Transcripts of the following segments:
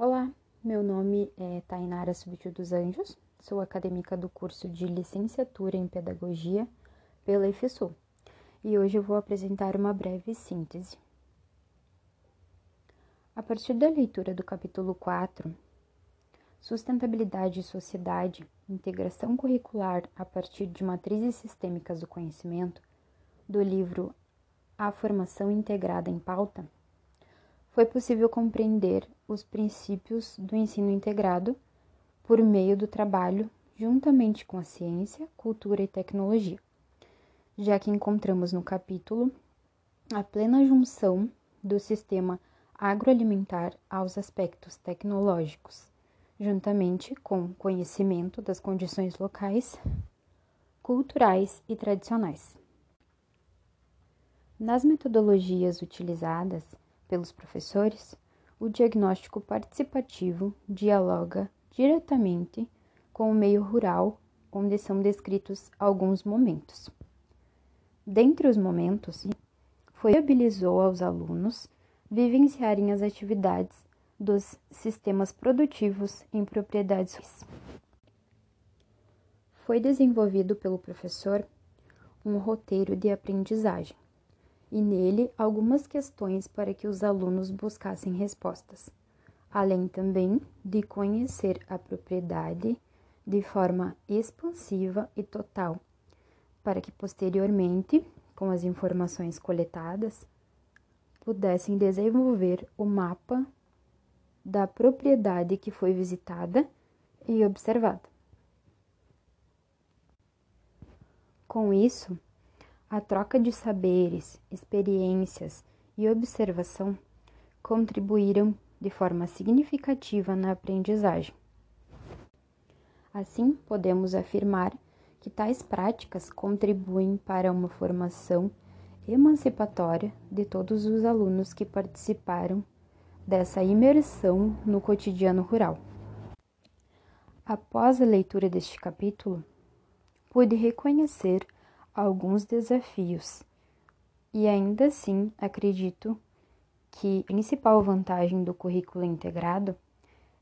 Olá, meu nome é Tainara Subtil dos Anjos, sou acadêmica do curso de Licenciatura em Pedagogia pela IFSU e hoje eu vou apresentar uma breve síntese. A partir da leitura do capítulo 4, Sustentabilidade e Sociedade, Integração Curricular a partir de Matrizes Sistêmicas do Conhecimento, do livro A Formação Integrada em Pauta, foi possível compreender os princípios do ensino integrado por meio do trabalho juntamente com a ciência, cultura e tecnologia, já que encontramos no capítulo a plena junção do sistema agroalimentar aos aspectos tecnológicos, juntamente com conhecimento das condições locais, culturais e tradicionais. Nas metodologias utilizadas, pelos professores, o diagnóstico participativo dialoga diretamente com o meio rural, onde são descritos alguns momentos. Dentre os momentos, foi viabilizou aos alunos vivenciarem as atividades dos sistemas produtivos em propriedades. Foi desenvolvido pelo professor um roteiro de aprendizagem e nele algumas questões para que os alunos buscassem respostas, além também de conhecer a propriedade de forma expansiva e total, para que posteriormente, com as informações coletadas, pudessem desenvolver o mapa da propriedade que foi visitada e observada. Com isso, a troca de saberes, experiências e observação contribuíram de forma significativa na aprendizagem. Assim, podemos afirmar que tais práticas contribuem para uma formação emancipatória de todos os alunos que participaram dessa imersão no cotidiano rural. Após a leitura deste capítulo, pude reconhecer alguns desafios. E ainda assim, acredito que a principal vantagem do currículo integrado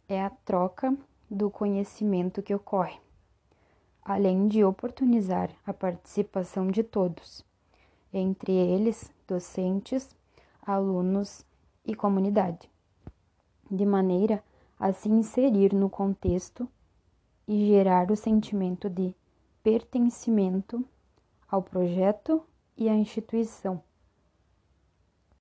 é a troca do conhecimento que ocorre, além de oportunizar a participação de todos, entre eles docentes, alunos e comunidade, de maneira a se inserir no contexto e gerar o sentimento de pertencimento ao projeto e à instituição,